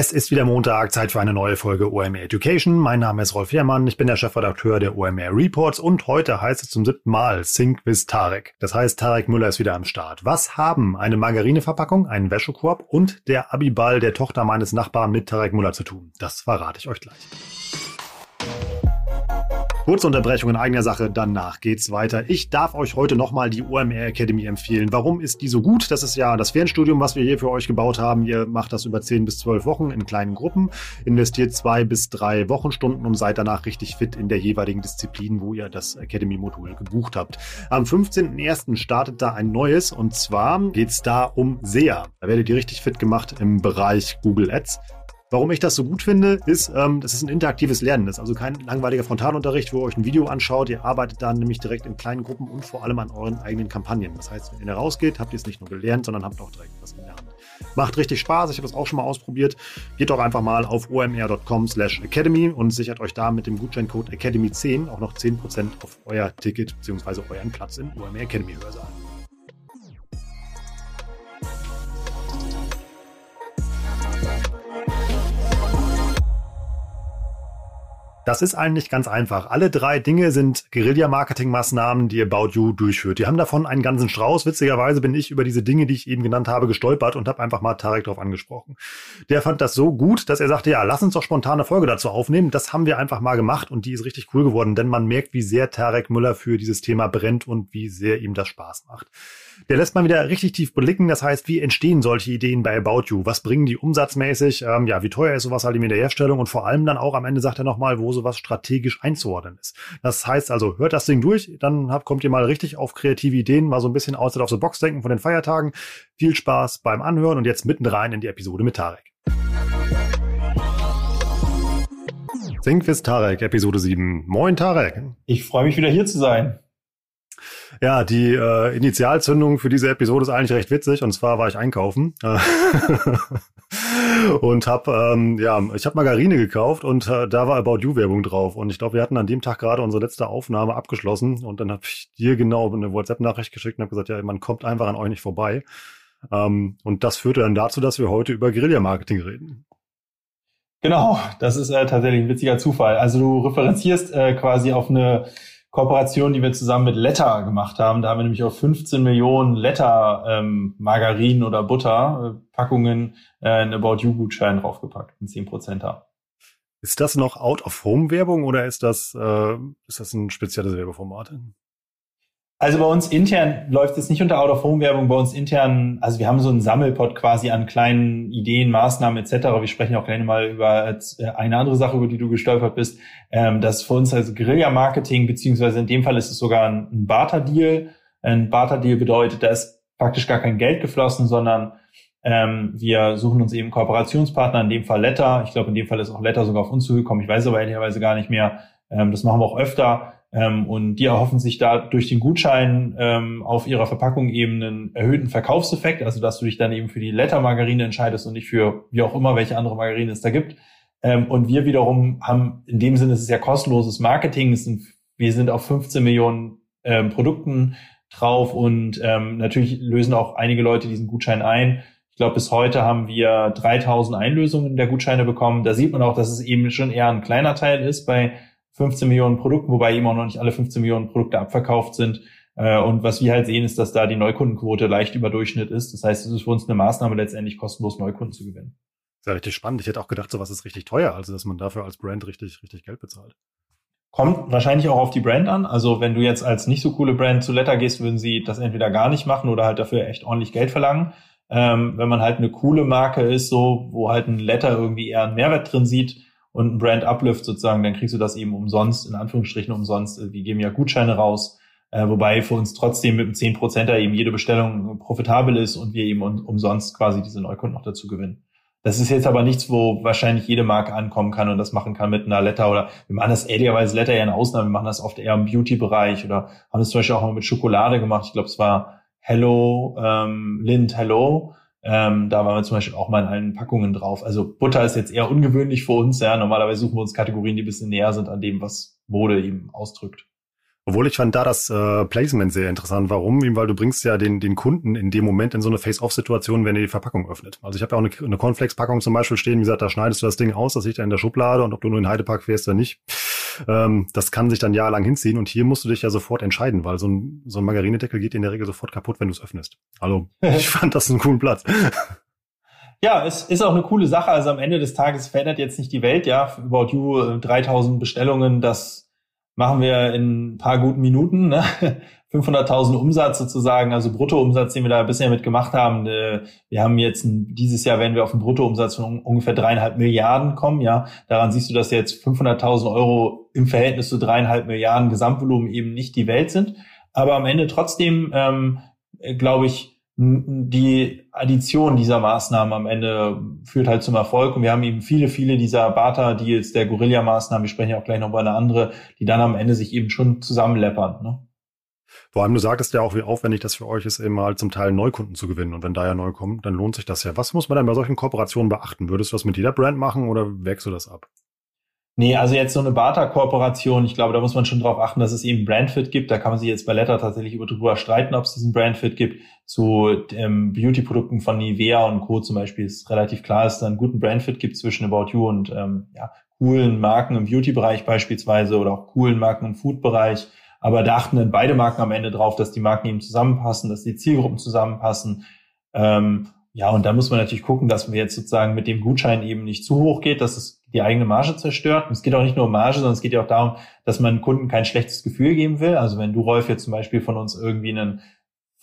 Es ist wieder Montag, Zeit für eine neue Folge OMR Education. Mein Name ist Rolf Herrmann, ich bin der Chefredakteur der OMR Reports und heute heißt es zum siebten Mal Sync with Tarek. Das heißt, Tarek Müller ist wieder am Start. Was haben eine Margarineverpackung, einen Wäschekorb und der Abiball der Tochter meines Nachbarn mit Tarek Müller zu tun? Das verrate ich euch gleich. Kurze Unterbrechung in eigener Sache, danach geht's weiter. Ich darf euch heute nochmal die OMR Academy empfehlen. Warum ist die so gut? Das ist ja das Fernstudium, was wir hier für euch gebaut haben. Ihr macht das über 10 bis 12 Wochen in kleinen Gruppen, investiert zwei bis drei Wochenstunden und seid danach richtig fit in der jeweiligen Disziplin, wo ihr das Academy-Modul gebucht habt. Am 15.01. startet da ein neues und zwar geht's da um SEA. Da werdet ihr richtig fit gemacht im Bereich Google Ads. Warum ich das so gut finde, ist, ähm, das ist ein interaktives Lernen. Ist also kein langweiliger Frontalunterricht, wo ihr euch ein Video anschaut. Ihr arbeitet dann nämlich direkt in kleinen Gruppen und vor allem an euren eigenen Kampagnen. Das heißt, wenn ihr rausgeht, habt ihr es nicht nur gelernt, sondern habt auch direkt was in der Hand. Macht richtig Spaß. Ich habe es auch schon mal ausprobiert. Geht doch einfach mal auf omr.com slash academy und sichert euch da mit dem Gutscheincode Academy10 auch noch 10% auf euer Ticket bzw. euren Platz im OMR Academy Hörsaal. Das ist eigentlich ganz einfach. Alle drei Dinge sind Guerilla-Marketing-Maßnahmen, die About You durchführt. Die haben davon einen ganzen Strauß. Witzigerweise bin ich über diese Dinge, die ich eben genannt habe, gestolpert und habe einfach mal Tarek darauf angesprochen. Der fand das so gut, dass er sagte, ja, lass uns doch spontane Folge dazu aufnehmen. Das haben wir einfach mal gemacht und die ist richtig cool geworden, denn man merkt, wie sehr Tarek Müller für dieses Thema brennt und wie sehr ihm das Spaß macht. Der lässt man wieder richtig tief blicken. Das heißt, wie entstehen solche Ideen bei About You? Was bringen die umsatzmäßig? Ähm, ja, wie teuer ist sowas halt in der Herstellung? Und vor allem dann auch am Ende sagt er nochmal, wo sowas strategisch einzuordnen ist. Das heißt also, hört das Ding durch, dann habt, kommt ihr mal richtig auf kreative Ideen, mal so ein bisschen outside of the box denken von den Feiertagen. Viel Spaß beim Anhören und jetzt mitten rein in die Episode mit Tarek. Thinkfist Tarek, Episode 7. Moin Tarek. Ich freue mich wieder hier zu sein. Ja, die äh, Initialzündung für diese Episode ist eigentlich recht witzig. Und zwar war ich einkaufen und habe ähm, ja, ich habe Margarine gekauft und äh, da war About You Werbung drauf. Und ich glaube, wir hatten an dem Tag gerade unsere letzte Aufnahme abgeschlossen. Und dann habe ich dir genau eine WhatsApp-Nachricht geschickt und habe gesagt, ja, man kommt einfach an euch nicht vorbei. Ähm, und das führte dann dazu, dass wir heute über Guerilla-Marketing reden. Genau, das ist äh, tatsächlich ein witziger Zufall. Also du referenzierst äh, quasi auf eine Kooperation, die wir zusammen mit Letter gemacht haben. Da haben wir nämlich auf 15 Millionen Letter ähm, Margarinen oder Butter äh, Packungen äh, einen About You Gutschein draufgepackt, ein 10 Prozenter. Ist das noch Out-of-Home-Werbung oder ist das, äh, ist das ein spezielles Werbeformat? Also bei uns intern läuft es nicht unter Out-of-Home-Werbung. Bei uns intern, also wir haben so einen Sammelpot quasi an kleinen Ideen, Maßnahmen etc. Wir sprechen auch gerne mal über äh, eine andere Sache, über die du gestolpert bist. Ähm, das ist für uns also Guerilla-Marketing, beziehungsweise in dem Fall ist es sogar ein Barter-Deal. Ein Barter-Deal bedeutet, da ist praktisch gar kein Geld geflossen, sondern ähm, wir suchen uns eben Kooperationspartner, in dem Fall Letter. Ich glaube, in dem Fall ist auch Letter sogar auf uns zugekommen. Ich weiß aber ehrlicherweise gar nicht mehr. Ähm, das machen wir auch öfter ähm, und die erhoffen sich da durch den Gutschein ähm, auf ihrer Verpackung eben einen erhöhten Verkaufseffekt, also dass du dich dann eben für die Letter-Margarine entscheidest und nicht für wie auch immer, welche andere Margarine es da gibt. Ähm, und wir wiederum haben, in dem Sinne, es ist ja kostenloses Marketing, sind, wir sind auf 15 Millionen ähm, Produkten drauf und ähm, natürlich lösen auch einige Leute diesen Gutschein ein. Ich glaube, bis heute haben wir 3000 Einlösungen der Gutscheine bekommen. Da sieht man auch, dass es eben schon eher ein kleiner Teil ist bei 15 Millionen Produkten, wobei eben auch noch nicht alle 15 Millionen Produkte abverkauft sind. Äh, und was wir halt sehen, ist, dass da die Neukundenquote leicht über Durchschnitt ist. Das heißt, es ist für uns eine Maßnahme, letztendlich kostenlos Neukunden zu gewinnen. Das ist ja richtig spannend. Ich hätte auch gedacht, sowas ist richtig teuer, also dass man dafür als Brand richtig, richtig Geld bezahlt. Kommt wahrscheinlich auch auf die Brand an. Also wenn du jetzt als nicht so coole Brand zu Letter gehst, würden sie das entweder gar nicht machen oder halt dafür echt ordentlich Geld verlangen. Ähm, wenn man halt eine coole Marke ist, so, wo halt ein Letter irgendwie eher einen Mehrwert drin sieht, und ein Brand Uplift sozusagen, dann kriegst du das eben umsonst, in Anführungsstrichen umsonst. Wir geben ja Gutscheine raus, äh, wobei für uns trotzdem mit einem 10%er eben jede Bestellung profitabel ist und wir eben umsonst quasi diese Neukunden noch dazu gewinnen. Das ist jetzt aber nichts, wo wahrscheinlich jede Marke ankommen kann und das machen kann mit einer Letter oder wir machen das ehrlicherweise Letter ja in Ausnahme, wir machen das oft eher im Beauty-Bereich oder haben es zum Beispiel auch mal mit Schokolade gemacht. Ich glaube, es war Hello, ähm, Lind Hello Ähm, da waren wir zum Beispiel auch mal in allen Packungen drauf. Also Butter ist jetzt eher ungewöhnlich für uns. Ja, normalerweise suchen wir uns Kategorien, die ein bisschen näher sind an dem, was Mode eben ausdrückt. Obwohl ich fand da das äh, Placement sehr interessant. Warum? Weil du bringst ja den, den Kunden in dem Moment in so eine Face-Off-Situation, wenn er die Verpackung öffnet. Also ich habe ja auch eine, eine Cornflakes-Packung zum Beispiel stehen, wie gesagt, da schneidest du das Ding aus, das liegt da in der Schublade und ob du nur in Heidepark fährst oder nicht, ähm, das kann sich dann jahrelang hinziehen und hier musst du dich ja sofort entscheiden, weil so ein, so ein Margarinedeckel geht in der Regel sofort kaputt, wenn du es öffnest. Also ich fand das einen coolen Platz. Ja, es ist auch eine coole Sache. Also am Ende des Tages verändert jetzt nicht die Welt, ja. About You 3000 Bestellungen, das machen wir in ein paar guten Minuten. Ne? 500.000 Umsatz sozusagen, also Bruttoumsatz, den wir da bisher mit gemacht haben. Äh, wir haben jetzt dieses Jahr werden wir auf einen Bruttoumsatz von ungefähr dreieinhalb Milliarden kommen. Ja, daran siehst du, dass jetzt 500.000 Euro im Verhältnis zu dreieinhalb Milliarden Gesamtvolumen eben nicht die Welt sind. Aber am Ende trotzdem, ähm, glaube ich, die Addition dieser Maßnahmen am Ende führt halt zum Erfolg. Und wir haben eben viele, viele dieser Barter-Deals, der Guerilla-Maßnahmen, wir sprechen ja auch gleich noch über eine andere, die dann am Ende sich eben schon zusammenleppern. Ne? Vor allem, du sagtest ja auch, wie aufwendig das für euch ist, eben mal zum Teil Neukunden zu gewinnen. Und wenn da ja neu kommen, dann lohnt sich das ja. Was muss man denn bei solchen Kooperationen beachten? Würdest du das mit jeder Brand machen oder wägst du das ab? Nee, also jetzt so eine Barter-Kooperation, ich glaube, da muss man schon darauf achten, dass es eben Brandfit gibt. Da kann man sich jetzt bei Letter tatsächlich über drüber streiten, ob es diesen Brandfit gibt. Zu ähm, Beauty-Produkten von Nivea und Co. zum Beispiel ist relativ klar, dass es da einen guten Brandfit gibt zwischen About You und ähm, ja, coolen Marken im Beauty-Bereich beispielsweise oder auch coolen Marken im Food-Bereich. Aber da achten dann beide Marken am Ende drauf, dass die Marken eben zusammenpassen, dass die Zielgruppen zusammenpassen. Ähm, ja, und da muss man natürlich gucken, dass wir jetzt sozusagen mit dem Gutschein eben nicht zu hoch geht, dass es die eigene Marge zerstört. Und es geht auch nicht nur um Marge, sondern es geht ja auch darum, dass man Kunden kein schlechtes Gefühl geben will. Also wenn du, Rolf, jetzt zum Beispiel von uns irgendwie einen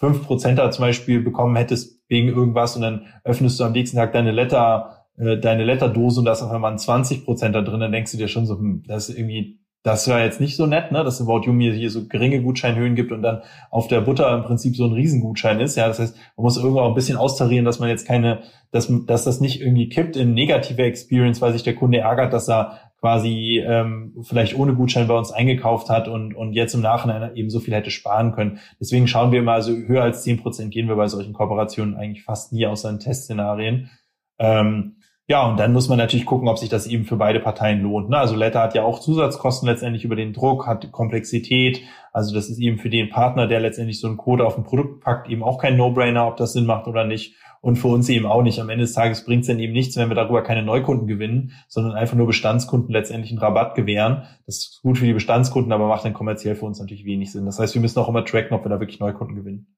5%er zum Beispiel bekommen hättest wegen irgendwas und dann öffnest du am nächsten Tag deine Letter, äh, deine Letterdose und da ist auf einmal ein 20% da drin, dann denkst du dir schon so, hm, das ist irgendwie das war jetzt nicht so nett, ne, dass About You mir hier so geringe Gutscheinhöhen gibt und dann auf der Butter im Prinzip so ein Riesengutschein ist. Ja, das heißt, man muss irgendwo auch ein bisschen austarieren, dass man jetzt keine, dass, dass das nicht irgendwie kippt in negative Experience, weil sich der Kunde ärgert, dass er quasi ähm, vielleicht ohne Gutschein bei uns eingekauft hat und, und jetzt im Nachhinein eben so viel hätte sparen können. Deswegen schauen wir immer, also höher als zehn Prozent gehen wir bei solchen Kooperationen eigentlich fast nie außer in Testszenarien. Ähm, ja, und dann muss man natürlich gucken, ob sich das eben für beide Parteien lohnt. Ne? Also Letter hat ja auch Zusatzkosten letztendlich über den Druck, hat Komplexität. Also das ist eben für den Partner, der letztendlich so einen Code auf ein Produkt packt, eben auch kein No-Brainer, ob das Sinn macht oder nicht. Und für uns eben auch nicht. Am Ende des Tages bringt es dann eben nichts, wenn wir darüber keine Neukunden gewinnen, sondern einfach nur Bestandskunden letztendlich einen Rabatt gewähren. Das ist gut für die Bestandskunden, aber macht dann kommerziell für uns natürlich wenig Sinn. Das heißt, wir müssen auch immer tracken, ob wir da wirklich Neukunden gewinnen.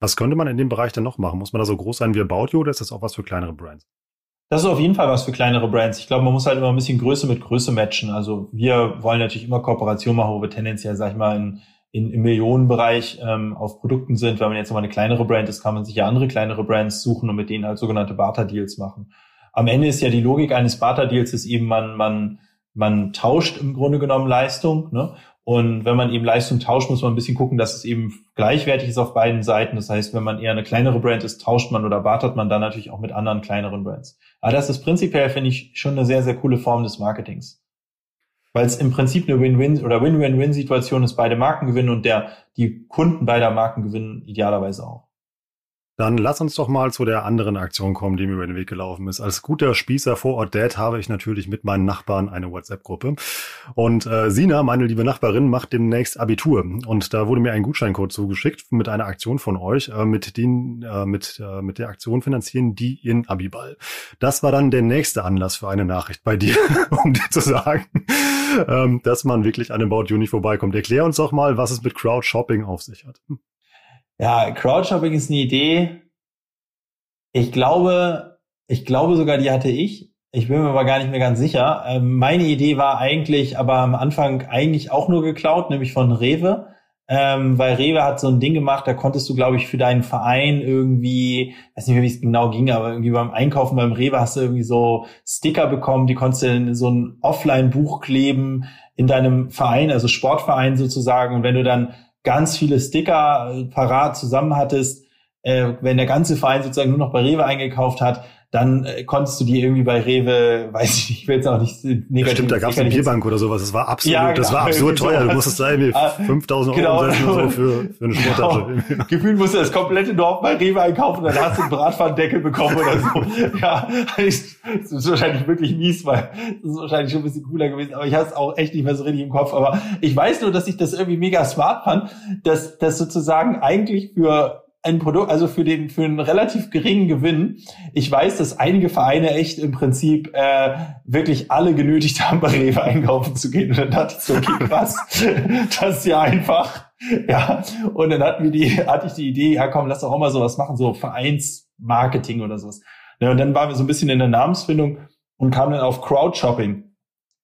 Was könnte man in dem Bereich denn noch machen? Muss man da so groß sein wie About You oder ist das auch was für kleinere Brands? Das ist auf jeden Fall was für kleinere Brands. Ich glaube, man muss halt immer ein bisschen Größe mit Größe matchen. Also wir wollen natürlich immer Kooperation machen, wo wir tendenziell, sag ich mal, in, in, im Millionenbereich ähm, auf Produkten sind. Wenn man jetzt mal eine kleinere Brand ist, kann man sich ja andere kleinere Brands suchen und mit denen halt sogenannte Barter-Deals machen. Am Ende ist ja die Logik eines Barter-Deals ist eben, man, man, man tauscht im Grunde genommen Leistung. Ne? Und wenn man eben Leistung tauscht, muss man ein bisschen gucken, dass es eben gleichwertig ist auf beiden Seiten. Das heißt, wenn man eher eine kleinere Brand ist, tauscht man oder bartert man dann natürlich auch mit anderen kleineren Brands. Aber das ist prinzipiell, finde ich, schon eine sehr, sehr coole Form des Marketings. Weil es im Prinzip eine Win-Win oder Win-Win-Win-Situation ist, beide Marken gewinnen und der, die Kunden beider Marken gewinnen idealerweise auch. Dann lass uns doch mal zu der anderen Aktion kommen, die mir über den Weg gelaufen ist. Als guter Spießer vor Ort Dad habe ich natürlich mit meinen Nachbarn eine WhatsApp-Gruppe. Und äh, Sina, meine liebe Nachbarin, macht demnächst Abitur. Und da wurde mir ein Gutscheincode zugeschickt mit einer Aktion von euch, äh, mit, den, äh, mit, äh, mit der Aktion finanzieren die in Abiball. Das war dann der nächste Anlass für eine Nachricht bei dir, um dir zu sagen, ähm, dass man wirklich an dem About nicht vorbeikommt. Erklär uns doch mal, was es mit Crowdshopping auf sich hat. Ja, Crowdshopping ist eine Idee. Ich glaube, ich glaube sogar, die hatte ich. Ich bin mir aber gar nicht mehr ganz sicher. Ähm, meine Idee war eigentlich, aber am Anfang eigentlich auch nur geklaut, nämlich von Rewe. Ähm, weil Rewe hat so ein Ding gemacht, da konntest du, glaube ich, für deinen Verein irgendwie, weiß nicht mehr, wie es genau ging, aber irgendwie beim Einkaufen beim Rewe hast du irgendwie so Sticker bekommen, die konntest du in so ein Offline-Buch kleben in deinem Verein, also Sportverein sozusagen. Und wenn du dann ganz viele Sticker äh, parat zusammen hattest, äh, wenn der ganze Verein sozusagen nur noch bei Rewe eingekauft hat, dann äh, konntest du die irgendwie bei Rewe, weiß ich nicht, ich will jetzt auch nicht negativ. Stimmt, da gab es eine Bierbank oder sowas. Das war absolut, ja, genau, das war absurd teuer. Du musstest da irgendwie 5000 Euro genau, so für, für eine Sporttasche. Genau. Gefühlt musst du das komplette Dorf bei Rewe einkaufen, dann hast du einen Bratpfannendeckel bekommen oder so. ja, das ist wahrscheinlich wirklich mies, weil das ist wahrscheinlich schon ein bisschen cooler gewesen, aber ich habe es auch echt nicht mehr so richtig im Kopf. Aber ich weiß nur, dass ich das irgendwie mega smart fand, dass das sozusagen eigentlich für ein Produkt, also für den für einen relativ geringen Gewinn. Ich weiß, dass einige Vereine echt im Prinzip äh, wirklich alle genötigt haben, bei Rewe einkaufen zu gehen. Und dann dachte ich so, okay, krass, das ist ja einfach. Ja, und dann hatten wir die, hatte ich die Idee, ja komm, lass doch auch mal sowas machen, so Vereinsmarketing oder sowas. Ja, und dann waren wir so ein bisschen in der Namensfindung und kamen dann auf Crowdshopping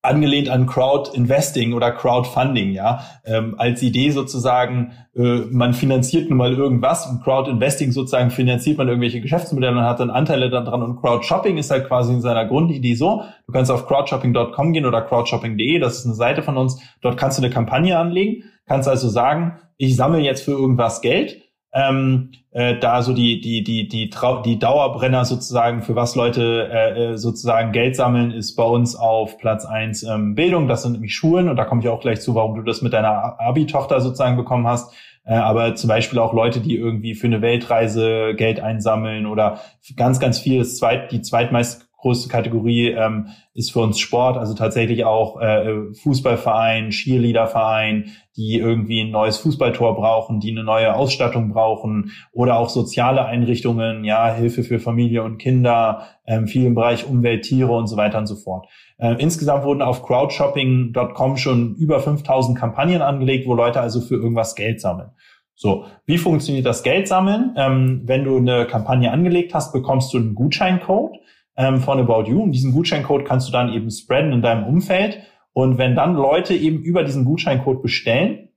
angelehnt an Crowd Investing oder Crowdfunding, ja, ähm, als Idee sozusagen, äh, man finanziert nun mal irgendwas und Crowd Investing sozusagen finanziert man irgendwelche Geschäftsmodelle und hat dann Anteile daran und Crowdshopping ist halt quasi in seiner Grundidee so, du kannst auf crowdshopping.com gehen oder crowdshopping.de, das ist eine Seite von uns, dort kannst du eine Kampagne anlegen, kannst also sagen, ich sammle jetzt für irgendwas Geld ähm, äh, da so die die die die Trau die Dauerbrenner sozusagen für was Leute äh, äh, sozusagen Geld sammeln ist bei uns auf Platz eins ähm, Bildung. Das sind nämlich Schulen und da komme ich auch gleich zu warum du das mit deiner Abi-Tochter sozusagen bekommen hast. Äh, aber zum Beispiel auch Leute die irgendwie für eine Weltreise Geld einsammeln oder ganz ganz viel das zweit die zweitmeist größte Kategorie ähm, ist für uns Sport, also tatsächlich auch äh, Fußballverein, Cheerleaderverein, die irgendwie ein neues Fußballtor brauchen, die eine neue Ausstattung brauchen oder auch soziale Einrichtungen, ja, Hilfe für Familie und Kinder, ähm, viel im Bereich Umwelt, Tiere und so weiter und so fort. Äh, insgesamt wurden auf crowdshopping.com schon über 5000 Kampagnen angelegt, wo Leute also für irgendwas Geld sammeln. So, wie funktioniert das Geld sammeln? Ähm, wenn du eine Kampagne angelegt hast, bekommst du einen Gutscheincode ähm, von About You und diesen Gutscheincode kannst du dann eben spreaden in deinem Umfeld und wenn dann Leute eben über diesen Gutscheincode bestellen,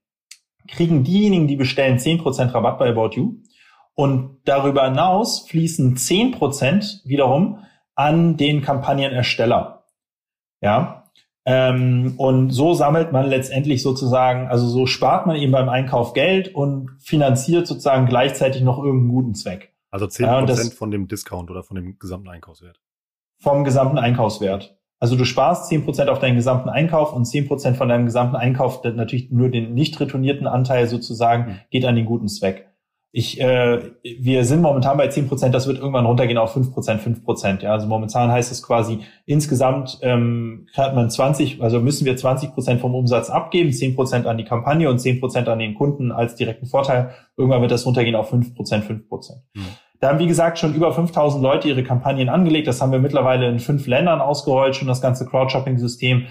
kriegen diejenigen, die bestellen, 10% Rabatt bei About You. Und darüber hinaus fließen 10% wiederum an den Kampagnenersteller. Ja. Ähm, und so sammelt man letztendlich sozusagen, also so spart man eben beim Einkauf Geld und finanziert sozusagen gleichzeitig noch irgendeinen guten Zweck. Also 10% ja, das, von dem Discount oder von dem gesamten Einkaufswert. Vom gesamten Einkaufswert. Also du sparst zehn Prozent auf deinen gesamten Einkauf und zehn Prozent von deinem gesamten Einkauf, natürlich nur den nicht retournierten Anteil sozusagen, mhm. geht an den guten Zweck. Ich, äh, wir sind momentan bei zehn Prozent, das wird irgendwann runtergehen auf fünf Prozent, fünf Prozent. Ja, also momentan heißt es quasi insgesamt ähm, hat man 20, also müssen wir 20 Prozent vom Umsatz abgeben, zehn Prozent an die Kampagne und zehn Prozent an den Kunden als direkten Vorteil. Irgendwann wird das runtergehen auf fünf Prozent, fünf Prozent. Mhm. Da haben, wie gesagt, schon über 5000 Leute ihre Kampagnen angelegt. Das haben wir mittlerweile in fünf Ländern ausgerollt, schon das ganze Crowdshopping-System.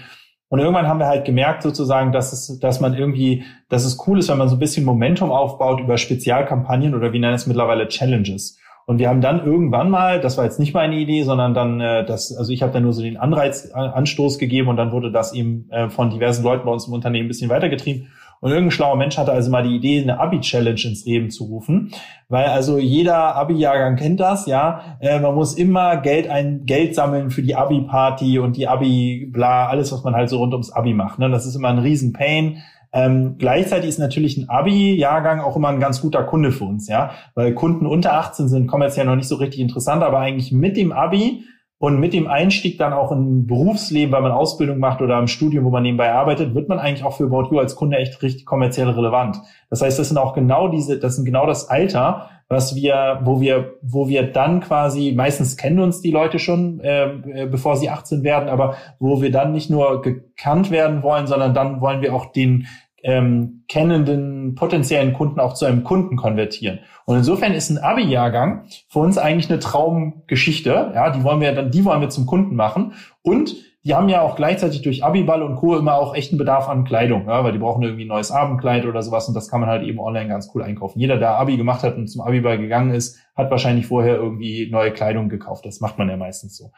Und irgendwann haben wir halt gemerkt sozusagen, dass es, dass man irgendwie, dass es cool ist, wenn man so ein bisschen Momentum aufbaut über Spezialkampagnen oder wie nennen es mittlerweile Challenges. Und wir haben dann irgendwann mal, das war jetzt nicht meine Idee, sondern dann äh, das, also ich habe dann nur so den Anreiz, äh, Anstoß gegeben und dann wurde das eben äh, von diversen Leuten bei uns im Unternehmen ein bisschen weitergetrieben. Und irgendein schlauer Mensch hatte also mal die Idee, eine Abi-Challenge ins Leben zu rufen, weil also jeder Abi-Jahrgang kennt das, ja. Äh, man muss immer Geld ein Geld sammeln für die Abi-Party und die Abi-Bla, alles, was man halt so rund ums Abi macht. Ne? Das ist immer ein Riesen-Pain. Ähm, gleichzeitig ist natürlich ein Abi-Jahrgang auch immer ein ganz guter Kunde für uns, ja, weil Kunden unter 18 sind kommerziell noch nicht so richtig interessant, aber eigentlich mit dem Abi und mit dem Einstieg dann auch in Berufsleben, weil man Ausbildung macht oder im Studium, wo man nebenbei arbeitet, wird man eigentlich auch für About You als Kunde echt richtig kommerziell relevant. Das heißt, das sind auch genau diese, das sind genau das Alter, was wir, wo wir, wo wir dann quasi, meistens kennen uns die Leute schon, äh, bevor sie 18 werden, aber wo wir dann nicht nur gekannt werden wollen, sondern dann wollen wir auch den ähm, kennenden potenziellen Kunden auch zu einem Kunden konvertieren. Und insofern ist ein Abi-Jahrgang für uns eigentlich eine Traumgeschichte. Ja, die wollen wir dann, die wollen wir zum Kunden machen. Und die haben ja auch gleichzeitig durch Abiball und Co. immer auch echten Bedarf an Kleidung, ja, weil die brauchen irgendwie ein neues Abendkleid oder sowas und das kann man halt eben online ganz cool einkaufen. Jeder, der Abi gemacht hat und zum Abiball gegangen ist, hat wahrscheinlich vorher irgendwie neue Kleidung gekauft. Das macht man ja meistens so.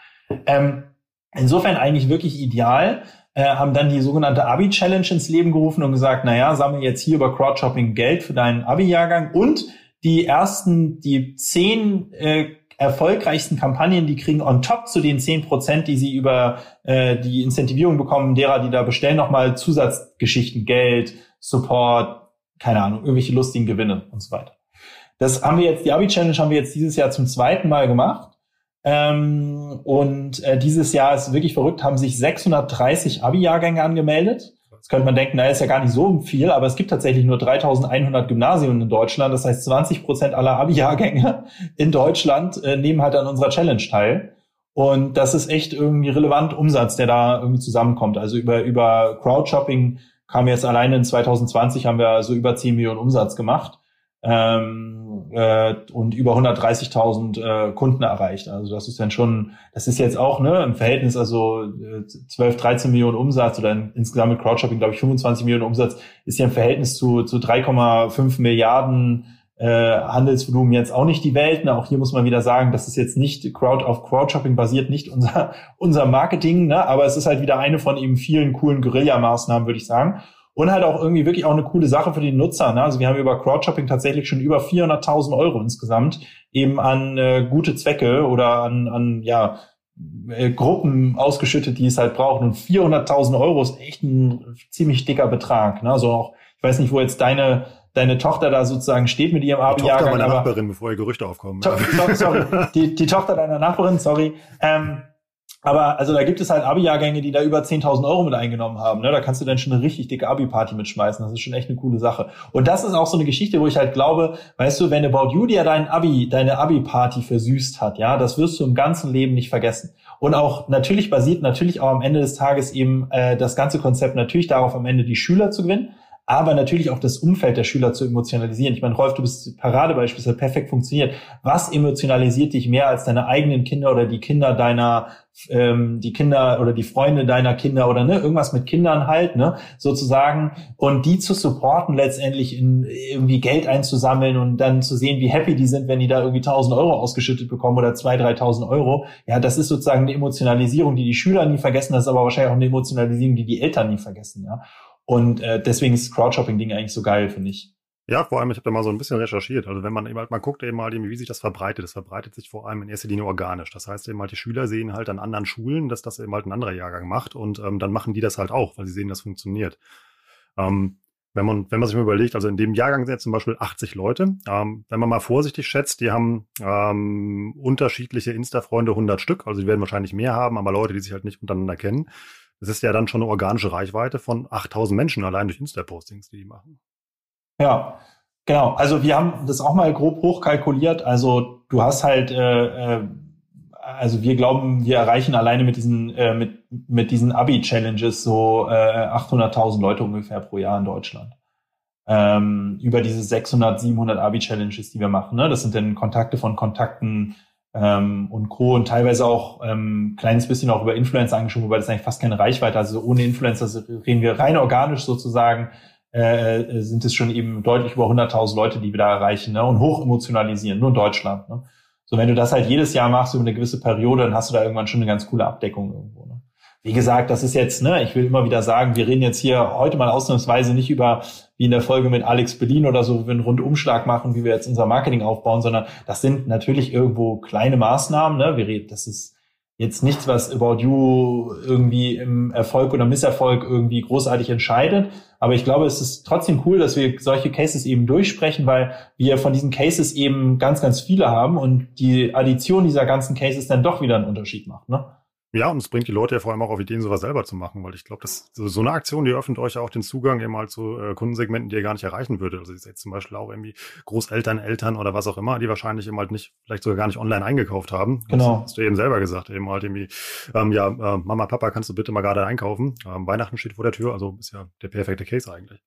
Ähm, insofern eigentlich wirklich ideal äh, haben dann die sogenannte Abi-Challenge ins Leben gerufen und gesagt, naja, sammle jetzt hier über Crowdshopping Geld für deinen Abi-Jahrgang und die ersten, die zehn äh, erfolgreichsten Kampagnen, die kriegen on top zu den zehn Prozent, die sie über äh, die Incentivierung bekommen, derer, die da bestellen, nochmal Zusatzgeschichten, Geld, Support, keine Ahnung, irgendwelche lustigen Gewinne und so weiter. Das haben wir jetzt, die Abi-Challenge haben wir jetzt dieses Jahr zum zweiten Mal gemacht. Ähm, und äh, dieses Jahr ist wirklich verrückt, haben sich 630 Abi-Jahrgänge angemeldet. Jetzt könnte man denken, na, ist ja gar nicht so viel, aber es gibt tatsächlich nur 3100 Gymnasien in Deutschland. Das heißt, 20 Prozent aller Abi-Jahrgänge in Deutschland äh, nehmen halt an unserer Challenge teil. Und das ist echt irgendwie relevant Umsatz, der da irgendwie zusammenkommt. Also über, über Crowdshopping kam jetzt alleine in 2020 haben wir so über 10 Millionen Umsatz gemacht ähm, äh, und über 130.000 äh, Kunden erreicht. Also das ist dann schon, das ist jetzt auch ne im Verhältnis also äh, 12, 13 Millionen Umsatz oder in, insgesamt mit Crowdshopping glaube ich 25 Millionen Umsatz ist ja im Verhältnis zu, zu 3,5 Milliarden äh, Handelsvolumen jetzt auch nicht die Welt. Ne? Auch hier muss man wieder sagen, das ist jetzt nicht Crowd auf Crowdshopping basiert, nicht unser unser Marketing, ne? aber es ist halt wieder eine von eben vielen coolen Guerilla-Maßnahmen, würde ich sagen. Und halt auch irgendwie wirklich auch eine coole Sache für die Nutzer. Ne? Also wir haben über Crowdshopping tatsächlich schon über 400.000 Euro insgesamt eben an äh, gute Zwecke oder an, an ja, äh, Gruppen ausgeschüttet, die es halt brauchen. Und 400.000 Euro ist echt ein ziemlich dicker Betrag. Ne? Also auch, ich weiß nicht, wo jetzt deine deine Tochter da sozusagen steht mit ihrem Abi-Jahrgang. Die Tochter meiner Nachbarin, bevor ihr Gerüchte aufkommen. To sorry, die, die Tochter deiner Nachbarin, sorry. Ähm, aber also da gibt es halt Abi-Jahrgänge, die da über 10.000 Euro mit eingenommen haben. Ne? Da kannst du dann schon eine richtig dicke Abi-Party mitschmeißen. Das ist schon echt eine coole Sache. Und das ist auch so eine Geschichte, wo ich halt glaube, weißt du, wenn About You dir dein Abi, deine Abi-Party versüßt hat, ja, das wirst du im ganzen Leben nicht vergessen. Und auch natürlich basiert natürlich auch am Ende des Tages eben äh, das ganze Konzept natürlich darauf, am Ende die Schüler zu gewinnen aber natürlich auch das Umfeld der Schüler zu emotionalisieren. Ich meine, Rolf, du bist Paradebeispiel, das perfekt funktioniert. Was emotionalisiert dich mehr als deine eigenen Kinder oder die Kinder deiner, ähm, die Kinder oder die Freunde deiner Kinder oder ne, irgendwas mit Kindern halt, ne, sozusagen, und die zu supporten, letztendlich in irgendwie Geld einzusammeln und dann zu sehen, wie happy die sind, wenn die da irgendwie 1000 Euro ausgeschüttet bekommen oder 2.000, 3.000 Euro. Ja, das ist sozusagen eine Emotionalisierung, die die Schüler nie vergessen, das ist aber wahrscheinlich auch eine Emotionalisierung, die die Eltern nie vergessen, ja. Und äh, deswegen ist Crowdshopping-Ding eigentlich so geil, finde ich. Ja, vor allem, ich habe da mal so ein bisschen recherchiert. Also wenn man eben halt mal guckt, eben halt, wie sich das verbreitet. Das verbreitet sich vor allem in erster Linie organisch. Das heißt eben halt, die Schüler sehen halt an anderen Schulen, dass das eben halt ein anderer Jahrgang macht und ähm, dann machen die das halt auch, weil sie sehen, das funktioniert. Ähm, wenn man, wenn man sich mal überlegt, also in dem Jahrgang sind jetzt zum Beispiel 80 Leute. Ähm, wenn man mal vorsichtig schätzt, die haben ähm, unterschiedliche Insta-Freunde 100 Stück. Also die werden wahrscheinlich mehr haben, aber Leute, die sich halt nicht untereinander kennen. Das ist ja dann schon eine organische Reichweite von 8000 Menschen allein durch Insta-Postings, die die machen. Ja, genau. Also wir haben das auch mal grob hochkalkuliert. Also du hast halt, äh, äh, also wir glauben, wir erreichen alleine mit diesen äh, mit mit diesen Abi-Challenges so äh, 800.000 Leute ungefähr pro Jahr in Deutschland. Ähm, über diese 600, 700 Abi-Challenges, die wir machen. Ne? Das sind dann Kontakte von Kontakten ähm, und Co. und teilweise auch ähm, kleines bisschen auch über Influencer angeschoben, wobei das eigentlich fast keine Reichweite, also ohne Influencer reden wir rein organisch sozusagen, äh, sind es schon eben deutlich über 100.000 Leute, die wir da erreichen ne? und hoch emotionalisieren, nur in Deutschland. Ne? So, wenn du das halt jedes Jahr machst über eine gewisse Periode, dann hast du da irgendwann schon eine ganz coole Abdeckung irgendwo. Ne? Wie gesagt, das ist jetzt, ne, ich will immer wieder sagen, wir reden jetzt hier heute mal ausnahmsweise nicht über, wie in der Folge mit Alex Berlin oder so, wo wir einen Rundumschlag machen, wie wir jetzt unser Marketing aufbauen, sondern das sind natürlich irgendwo kleine Maßnahmen, ne, wir reden, das ist jetzt nichts, was About You irgendwie im Erfolg oder Misserfolg irgendwie großartig entscheidet. Aber ich glaube, es ist trotzdem cool, dass wir solche Cases eben durchsprechen, weil wir von diesen Cases eben ganz, ganz viele haben und die Addition dieser ganzen Cases dann doch wieder einen Unterschied macht. Ne? Ja, und es bringt die Leute ja vor allem auch auf Ideen, sowas selber zu machen, weil ich glaube, dass so, eine Aktion, die öffnet euch ja auch den Zugang eben halt zu äh, Kundensegmenten, die ihr gar nicht erreichen würdet. Also jetzt zum Beispiel auch irgendwie Großeltern, Eltern oder was auch immer, die wahrscheinlich eben halt nicht, vielleicht sogar gar nicht online eingekauft haben. Genau. Das hast du eben selber gesagt, eben halt irgendwie, ähm, ja, äh, Mama, Papa, kannst du bitte mal gerade einkaufen? Ähm, Weihnachten steht vor der Tür, also ist ja der perfekte Case eigentlich.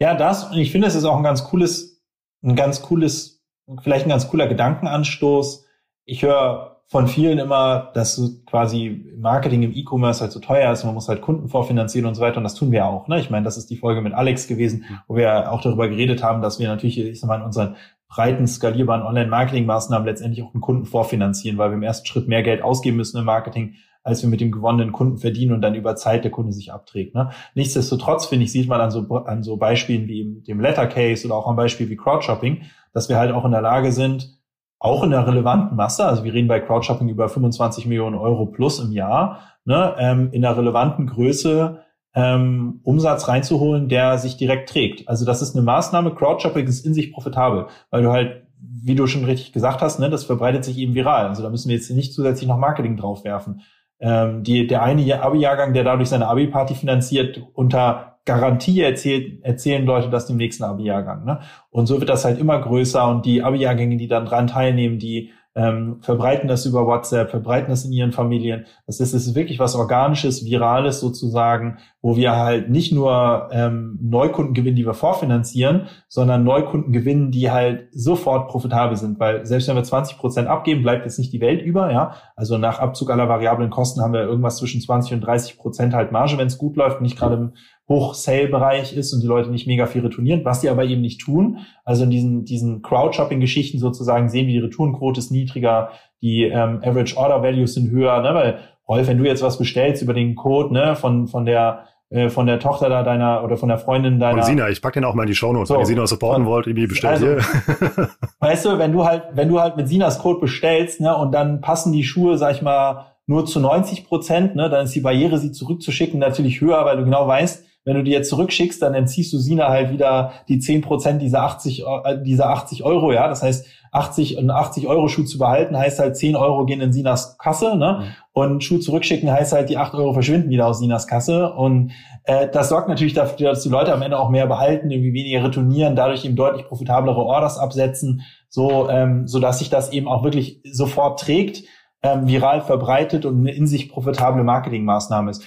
Ja, das, und ich finde, es ist auch ein ganz cooles, ein ganz cooles, vielleicht ein ganz cooler Gedankenanstoß. Ich höre von vielen immer, dass quasi Marketing im E-Commerce halt so teuer ist, man muss halt Kunden vorfinanzieren und so weiter. Und das tun wir auch. Ne? Ich meine, das ist die Folge mit Alex gewesen, mhm. wo wir auch darüber geredet haben, dass wir natürlich, ich sag mal, in unseren breiten, skalierbaren Online-Marketing-Maßnahmen letztendlich auch einen Kunden vorfinanzieren, weil wir im ersten Schritt mehr Geld ausgeben müssen im Marketing, als wir mit dem gewonnenen Kunden verdienen und dann über Zeit der Kunde sich abträgt. Ne? Nichtsdestotrotz, finde ich, sieht man an so, an so Beispielen wie dem Letter Case oder auch am Beispiel wie Crowdshopping, dass wir halt auch in der Lage sind, auch in der relevanten Masse, also wir reden bei Crowdshopping über 25 Millionen Euro plus im Jahr, ne, ähm, in der relevanten Größe ähm, Umsatz reinzuholen, der sich direkt trägt. Also das ist eine Maßnahme, Crowdshopping ist in sich profitabel, weil du halt wie du schon richtig gesagt hast, ne, das verbreitet sich eben viral. Also da müssen wir jetzt nicht zusätzlich noch Marketing draufwerfen. Ähm, die, der eine Abi-Jahrgang, der dadurch seine Abi-Party finanziert, unter Garantie erzählt, erzählen Leute das dem nächsten Abi-Jahrgang. Ne? Und so wird das halt immer größer und die Abi-Jahrgänge, die dann dran teilnehmen, die ähm, verbreiten das über WhatsApp, verbreiten das in ihren Familien. Das ist, das ist wirklich was Organisches, Virales sozusagen, wo wir halt nicht nur ähm, Neukunden gewinnen, die wir vorfinanzieren, sondern Neukunden gewinnen, die halt sofort profitabel sind. Weil selbst wenn wir 20 Prozent abgeben, bleibt jetzt nicht die Welt über. Ja, Also nach Abzug aller variablen Kosten haben wir irgendwas zwischen 20 und 30 Prozent halt Marge, wenn es gut läuft, nicht gerade im Hoch-Sale-Bereich ist und die Leute nicht mega viel retournieren, was die aber eben nicht tun. Also in diesen, diesen Crowd-Shopping-Geschichten sozusagen sehen wir, die Retourenquote ist niedriger, die ähm, Average Order Values sind höher, ne? weil Rolf, wenn du jetzt was bestellst über den Code ne, von, von der äh, von der Tochter da deiner oder von der Freundin deiner. Von Sina, ich pack den auch mal in die Shownotes, so. wenn ihr Sina supporten wollt, irgendwie bestellt also, hier. weißt du, wenn du halt, wenn du halt mit Sinas Code bestellst, ne, und dann passen die Schuhe, sag ich mal, nur zu 90 Prozent, ne, dann ist die Barriere, sie zurückzuschicken, natürlich höher, weil du genau weißt, wenn du die jetzt zurückschickst, dann entziehst du Sina halt wieder die 10 Prozent dieser 80, äh, dieser 80 Euro, ja. Das heißt, 80 und 80 Euro Schuh zu behalten heißt halt 10 Euro gehen in Sinas Kasse, ne? Mhm. Und Schuh zurückschicken heißt halt die 8 Euro verschwinden wieder aus Sinas Kasse. Und äh, das sorgt natürlich dafür, dass die Leute am Ende auch mehr behalten, irgendwie weniger retournieren, dadurch eben deutlich profitablere Orders absetzen, so, ähm, so dass sich das eben auch wirklich sofort trägt, ähm, viral verbreitet und eine in sich profitable Marketingmaßnahme ist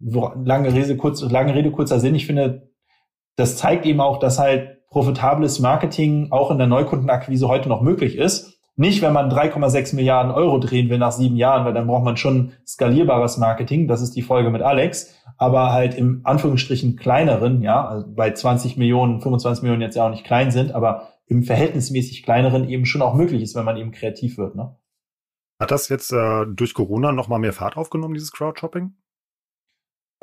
lange Rede, kurz, lange Rede, kurzer Sinn. Ich finde, das zeigt eben auch, dass halt profitables Marketing auch in der Neukundenakquise heute noch möglich ist. Nicht, wenn man 3,6 Milliarden Euro drehen will nach sieben Jahren, weil dann braucht man schon skalierbares Marketing. Das ist die Folge mit Alex. Aber halt im Anführungsstrichen kleineren, ja, also bei 20 Millionen, 25 Millionen jetzt ja auch nicht klein sind, aber im verhältnismäßig kleineren eben schon auch möglich ist, wenn man eben kreativ wird. Ne? Hat das jetzt äh, durch Corona noch mal mehr Fahrt aufgenommen, dieses Crowdshopping?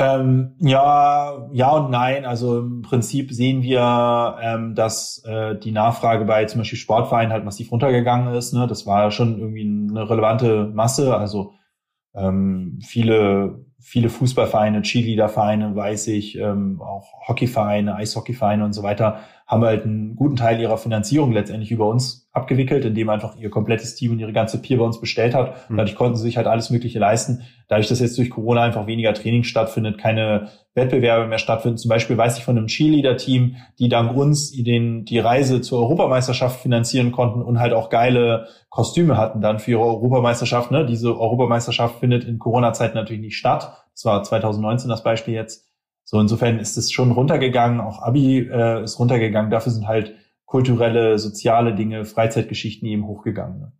Ähm, ja, ja und nein. Also im Prinzip sehen wir, ähm, dass äh, die Nachfrage bei zum Beispiel Sportvereinen halt massiv runtergegangen ist. Ne? Das war schon irgendwie eine relevante Masse. Also ähm, viele, viele Fußballvereine, Cheerleadervereine, weiß ich, ähm, auch Hockeyvereine, Eishockeyvereine und so weiter haben halt einen guten Teil ihrer Finanzierung letztendlich über uns abgewickelt, indem einfach ihr komplettes Team und ihre ganze Peer bei uns bestellt hat. Mhm. Dadurch konnten sie sich halt alles Mögliche leisten. Dadurch, dass jetzt durch Corona einfach weniger Training stattfindet, keine Wettbewerbe mehr stattfinden. Zum Beispiel weiß ich von einem Cheerleader-Team, die dank uns den, die Reise zur Europameisterschaft finanzieren konnten und halt auch geile Kostüme hatten dann für ihre Europameisterschaft. Ne? Diese Europameisterschaft findet in Corona-Zeiten natürlich nicht statt. Das war 2019 das Beispiel jetzt. So, insofern ist es schon runtergegangen, auch Abi äh, ist runtergegangen. Dafür sind halt kulturelle, soziale Dinge, Freizeitgeschichten eben hochgegangen. Ne?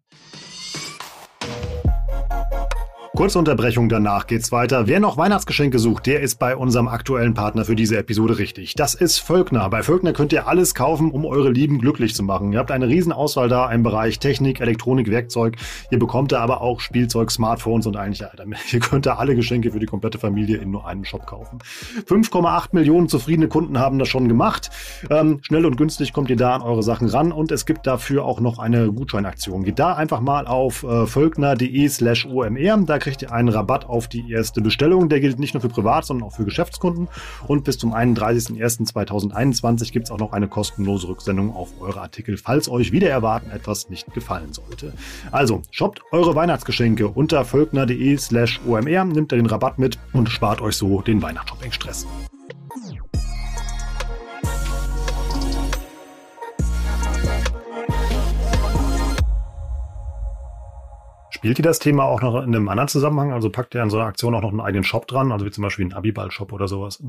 Kurze Unterbrechung, danach geht's weiter. Wer noch Weihnachtsgeschenke sucht, der ist bei unserem aktuellen Partner für diese Episode richtig. Das ist Völkner. Bei Völkner könnt ihr alles kaufen, um eure Lieben glücklich zu machen. Ihr habt eine riesen Auswahl da im Bereich Technik, Elektronik, Werkzeug. Ihr bekommt da aber auch Spielzeug, Smartphones und eigentlich. Ihr könnt da alle Geschenke für die komplette Familie in nur einem Shop kaufen. 5,8 Millionen zufriedene Kunden haben das schon gemacht. Ähm, schnell und günstig kommt ihr da an eure Sachen ran und es gibt dafür auch noch eine Gutscheinaktion. Geht da einfach mal auf äh, völkner.de slash omr. Da kriegt ihr einen Rabatt auf die erste Bestellung. Der gilt nicht nur für Privat, sondern auch für Geschäftskunden. Und bis zum 31.01.2021 gibt es auch noch eine kostenlose Rücksendung auf eure Artikel, falls euch wieder erwarten etwas nicht gefallen sollte. Also, shoppt eure Weihnachtsgeschenke unter völkner.de slash omr, nimmt ihr den Rabatt mit und spart euch so den Weihnachtsshopping-Stress. Spielt ihr das Thema auch noch in einem anderen Zusammenhang? Also packt ihr an so einer Aktion auch noch einen eigenen Shop dran, also wie zum Beispiel einen Abiball-Shop oder sowas?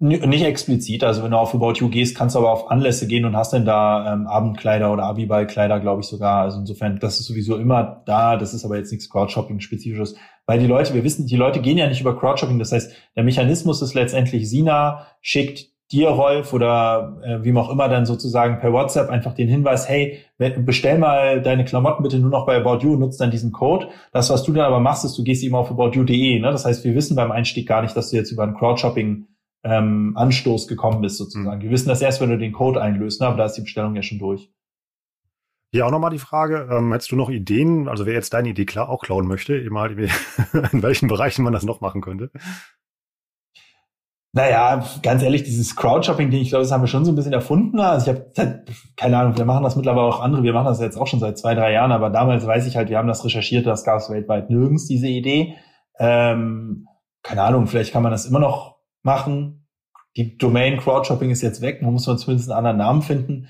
Nicht explizit. Also wenn du auf About You gehst, kannst du aber auf Anlässe gehen und hast dann da ähm, Abendkleider oder Abiballkleider, glaube ich sogar. Also insofern, das ist sowieso immer da. Das ist aber jetzt nichts Crowdshopping-spezifisches. Weil die Leute, wir wissen, die Leute gehen ja nicht über Crowdshopping. Das heißt, der Mechanismus ist letztendlich, Sina schickt dir, Rolf, oder äh, wie auch immer dann sozusagen per WhatsApp einfach den Hinweis, hey, bestell mal deine Klamotten bitte nur noch bei About You und nutzt dann diesen Code. Das, was du dann aber machst, ist, du gehst eben auf aboutyou.de. Ne? Das heißt, wir wissen beim Einstieg gar nicht, dass du jetzt über einen Crowdshopping ähm, Anstoß gekommen bist sozusagen. Mhm. Wir wissen das erst, wenn du den Code einlöst, ne? aber da ist die Bestellung ja schon durch. Hier auch nochmal die Frage, ähm, hättest du noch Ideen, also wer jetzt deine Idee klar auch klauen möchte, mal in welchen Bereichen man das noch machen könnte? Naja, ganz ehrlich, dieses Crowdshopping-Ding, ich glaube, das haben wir schon so ein bisschen erfunden. Also ich habe, keine Ahnung, wir machen das mittlerweile auch andere, wir machen das jetzt auch schon seit zwei, drei Jahren, aber damals weiß ich halt, wir haben das recherchiert, das gab es weltweit nirgends, diese Idee. Ähm, keine Ahnung, vielleicht kann man das immer noch machen. Die Domain Crowdshopping ist jetzt weg, man muss man zumindest einen anderen Namen finden.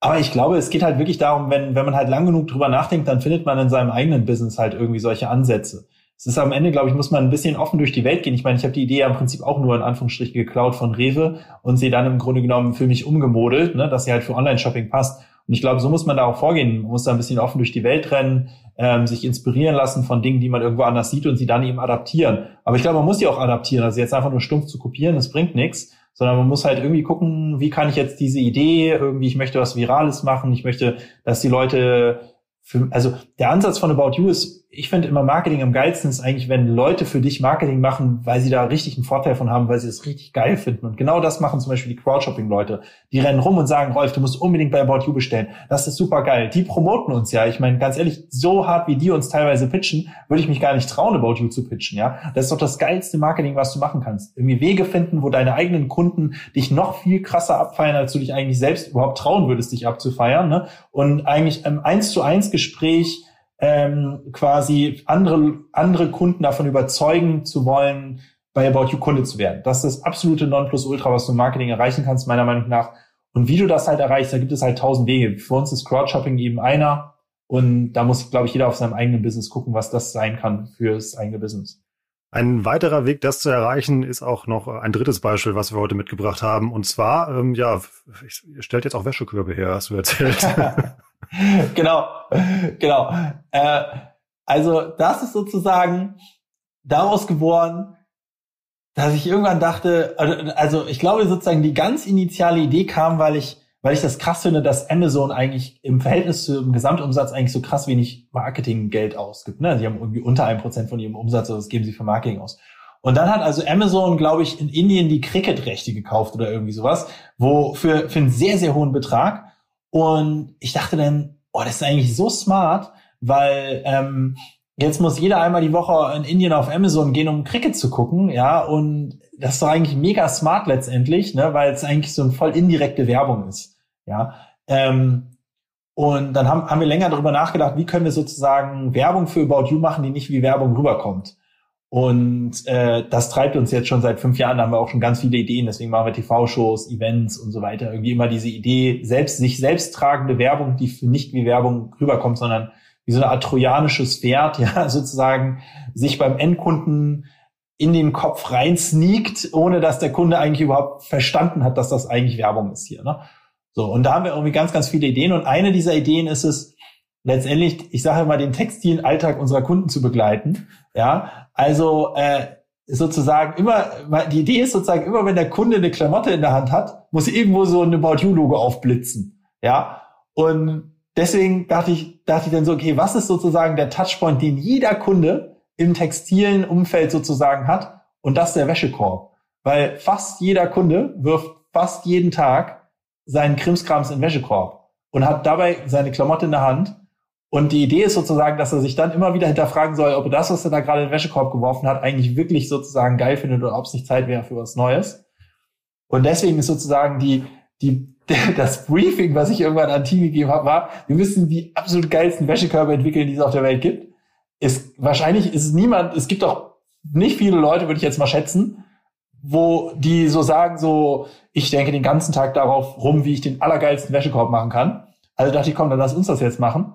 Aber ich glaube, es geht halt wirklich darum, wenn, wenn man halt lang genug drüber nachdenkt, dann findet man in seinem eigenen Business halt irgendwie solche Ansätze es ist am Ende, glaube ich, muss man ein bisschen offen durch die Welt gehen. Ich meine, ich habe die Idee ja im Prinzip auch nur in Anführungsstrichen geklaut von Rewe und sie dann im Grunde genommen für mich umgemodelt, ne, dass sie halt für Online-Shopping passt. Und ich glaube, so muss man da auch vorgehen. Man muss da ein bisschen offen durch die Welt rennen, ähm, sich inspirieren lassen von Dingen, die man irgendwo anders sieht und sie dann eben adaptieren. Aber ich glaube, man muss die auch adaptieren. Also jetzt einfach nur stumpf zu kopieren, das bringt nichts, sondern man muss halt irgendwie gucken, wie kann ich jetzt diese Idee irgendwie, ich möchte was Virales machen, ich möchte, dass die Leute für, also der Ansatz von About You ist ich finde immer Marketing am geilsten ist eigentlich, wenn Leute für dich Marketing machen, weil sie da richtig einen Vorteil von haben, weil sie es richtig geil finden. Und genau das machen zum Beispiel die Crowdshopping-Leute. Die rennen rum und sagen, Rolf, du musst unbedingt bei About You bestellen. Das ist super geil. Die promoten uns ja. Ich meine, ganz ehrlich, so hart wie die uns teilweise pitchen, würde ich mich gar nicht trauen, About You zu pitchen. Ja, das ist doch das geilste Marketing, was du machen kannst. Irgendwie Wege finden, wo deine eigenen Kunden dich noch viel krasser abfeiern, als du dich eigentlich selbst überhaupt trauen würdest, dich abzufeiern. Ne? Und eigentlich im eins zu eins Gespräch ähm, quasi andere, andere Kunden davon überzeugen zu wollen, bei About You Kunde zu werden. Das ist das absolute Nonplusultra, was du im Marketing erreichen kannst, meiner Meinung nach. Und wie du das halt erreichst, da gibt es halt tausend Wege. Für uns ist Crowdshopping eben einer. Und da muss, glaube ich, jeder auf seinem eigenen Business gucken, was das sein kann fürs eigene Business. Ein weiterer Weg, das zu erreichen, ist auch noch ein drittes Beispiel, was wir heute mitgebracht haben. Und zwar, ähm, ja, ihr stellt jetzt auch Wäschekörbe her, hast du erzählt. genau, genau. Äh, also das ist sozusagen daraus geworden, dass ich irgendwann dachte, also, also ich glaube sozusagen die ganz initiale Idee kam, weil ich, weil ich das krass finde, dass Amazon eigentlich im Verhältnis zum Gesamtumsatz eigentlich so krass wenig Marketinggeld ausgibt. Ne? Sie haben irgendwie unter einem Prozent von ihrem Umsatz, das geben sie für Marketing aus. Und dann hat also Amazon, glaube ich, in Indien die Cricket-Rechte gekauft oder irgendwie sowas, wo für, für einen sehr, sehr hohen Betrag. Und ich dachte dann, oh, das ist eigentlich so smart, weil ähm, jetzt muss jeder einmal die Woche in Indien auf Amazon gehen, um Cricket zu gucken, ja, und das ist doch eigentlich mega smart letztendlich, ne, weil es eigentlich so eine voll indirekte Werbung ist, ja. Ähm, und dann haben, haben wir länger darüber nachgedacht, wie können wir sozusagen Werbung für About You machen, die nicht wie Werbung rüberkommt. Und äh, das treibt uns jetzt schon seit fünf Jahren, da haben wir auch schon ganz viele Ideen, deswegen machen wir TV-Shows, Events und so weiter. Irgendwie immer diese Idee, selbst sich selbst tragende Werbung, die nicht wie Werbung rüberkommt, sondern wie so eine Art trojanisches Pferd, ja, sozusagen sich beim Endkunden in den Kopf rein sneakt, ohne dass der Kunde eigentlich überhaupt verstanden hat, dass das eigentlich Werbung ist hier. Ne? So, und da haben wir irgendwie ganz, ganz viele Ideen. Und eine dieser Ideen ist es, letztendlich, ich sage immer, den textilen Alltag unserer Kunden zu begleiten. Ja, also äh, sozusagen immer, die Idee ist sozusagen immer, wenn der Kunde eine Klamotte in der Hand hat, muss irgendwo so ein About You Logo aufblitzen. Ja, und deswegen dachte ich, dachte ich dann so, okay, was ist sozusagen der Touchpoint, den jeder Kunde im textilen Umfeld sozusagen hat? Und das ist der Wäschekorb. Weil fast jeder Kunde wirft fast jeden Tag seinen Krimskrams in den Wäschekorb und hat dabei seine Klamotte in der Hand und die Idee ist sozusagen, dass er sich dann immer wieder hinterfragen soll, ob er das, was er da gerade in den Wäschekorb geworfen hat, eigentlich wirklich sozusagen geil findet oder ob es nicht Zeit wäre für was Neues. Und deswegen ist sozusagen die, die, das Briefing, was ich irgendwann an Team gegeben habe, war, wir müssen die absolut geilsten Wäschekörbe entwickeln, die es auf der Welt gibt. Ist, wahrscheinlich ist es niemand, es gibt auch nicht viele Leute, würde ich jetzt mal schätzen, wo die so sagen, so, ich denke den ganzen Tag darauf rum, wie ich den allergeilsten Wäschekorb machen kann. Also dachte ich, komm, dann lass uns das jetzt machen.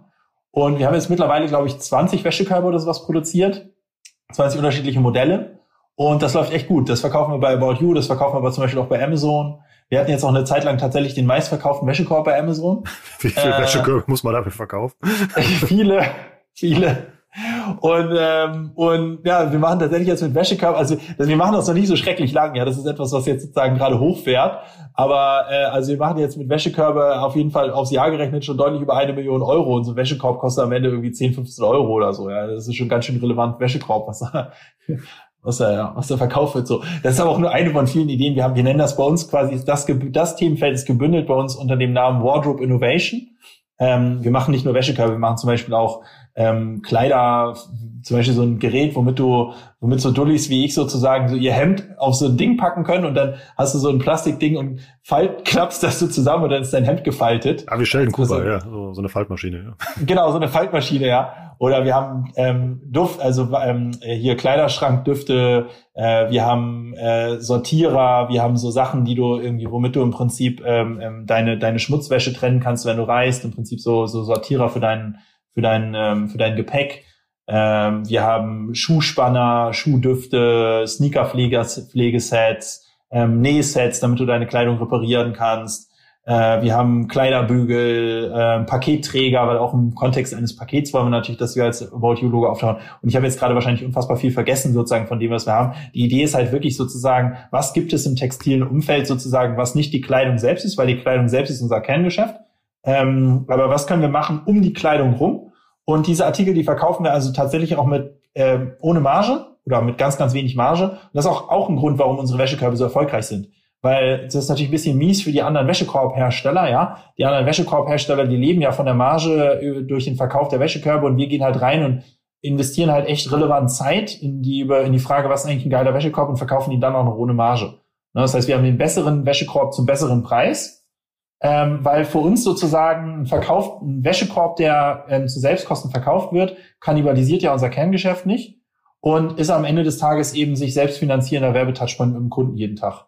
Und wir haben jetzt mittlerweile, glaube ich, 20 Wäschekörbe oder sowas produziert. 20 unterschiedliche Modelle. Und das läuft echt gut. Das verkaufen wir bei About You, das verkaufen wir aber zum Beispiel auch bei Amazon. Wir hatten jetzt auch eine Zeit lang tatsächlich den meistverkauften Wäschekorb bei Amazon. Wie viele äh, Wäschekörbe muss man dafür verkaufen? viele, viele. Und, ähm, und ja, wir machen tatsächlich jetzt mit Wäschekorb, also, wir machen das noch nicht so schrecklich lang, ja, das ist etwas, was jetzt sozusagen gerade hochfährt, aber äh, also wir machen jetzt mit Wäschekörbe auf jeden Fall aufs Jahr gerechnet schon deutlich über eine Million Euro und so ein Wäschekorb kostet am Ende irgendwie 10, 15 Euro oder so, ja, das ist schon ganz schön relevant Wäschekorb, was da, was da, was da verkauft wird, so. Das ist aber auch nur eine von vielen Ideen, wir haben, wir nennen das bei uns quasi, das, das Themenfeld ist gebündelt bei uns unter dem Namen Wardrobe Innovation. Ähm, wir machen nicht nur Wäschekörbe, wir machen zum Beispiel auch ähm, Kleider, zum Beispiel so ein Gerät, womit du, womit so Dullis wie ich sozusagen so ihr Hemd auf so ein Ding packen können und dann hast du so ein Plastikding und falt, klappst das so zusammen und dann ist dein Hemd gefaltet. Ah, wie Sheldon Cooper, also, ja, so, so eine Faltmaschine, ja. Genau, so eine Faltmaschine, ja. Oder wir haben ähm, Duft, also ähm, hier Kleiderschrankdüfte, äh, wir haben äh, Sortierer, wir haben so Sachen, die du irgendwie, womit du im Prinzip ähm, ähm, deine deine Schmutzwäsche trennen kannst, wenn du reist, im Prinzip so so Sortierer für deinen für dein, ähm, für dein Gepäck. Ähm, wir haben Schuhspanner, Schuhdüfte, Sneakerpflegesets, ähm, Nähsets, damit du deine Kleidung reparieren kannst. Äh, wir haben Kleiderbügel, äh, Paketträger, weil auch im Kontext eines Pakets wollen wir natürlich, dass wir als About You Logo auftauchen. Und ich habe jetzt gerade wahrscheinlich unfassbar viel vergessen sozusagen von dem, was wir haben. Die Idee ist halt wirklich sozusagen, was gibt es im textilen Umfeld sozusagen, was nicht die Kleidung selbst ist, weil die Kleidung selbst ist unser Kerngeschäft ähm, aber was können wir machen um die Kleidung rum? Und diese Artikel, die verkaufen wir also tatsächlich auch mit äh, ohne Marge oder mit ganz, ganz wenig Marge. Und das ist auch, auch ein Grund, warum unsere Wäschekörbe so erfolgreich sind. Weil das ist natürlich ein bisschen mies für die anderen Wäschekorbhersteller, ja. Die anderen Wäschekorbhersteller, die leben ja von der Marge äh, durch den Verkauf der Wäschekörbe und wir gehen halt rein und investieren halt echt relevant Zeit in die, über, in die Frage, was ist eigentlich ein geiler Wäschekorb und verkaufen ihn dann auch noch ohne Marge. Ne, das heißt, wir haben den besseren Wäschekorb zum besseren Preis ähm, weil für uns sozusagen ein, Verkauf, ein Wäschekorb, der ähm, zu Selbstkosten verkauft wird, kannibalisiert ja unser Kerngeschäft nicht und ist am Ende des Tages eben sich selbst finanzierender Werbetouchpoint mit dem Kunden jeden Tag.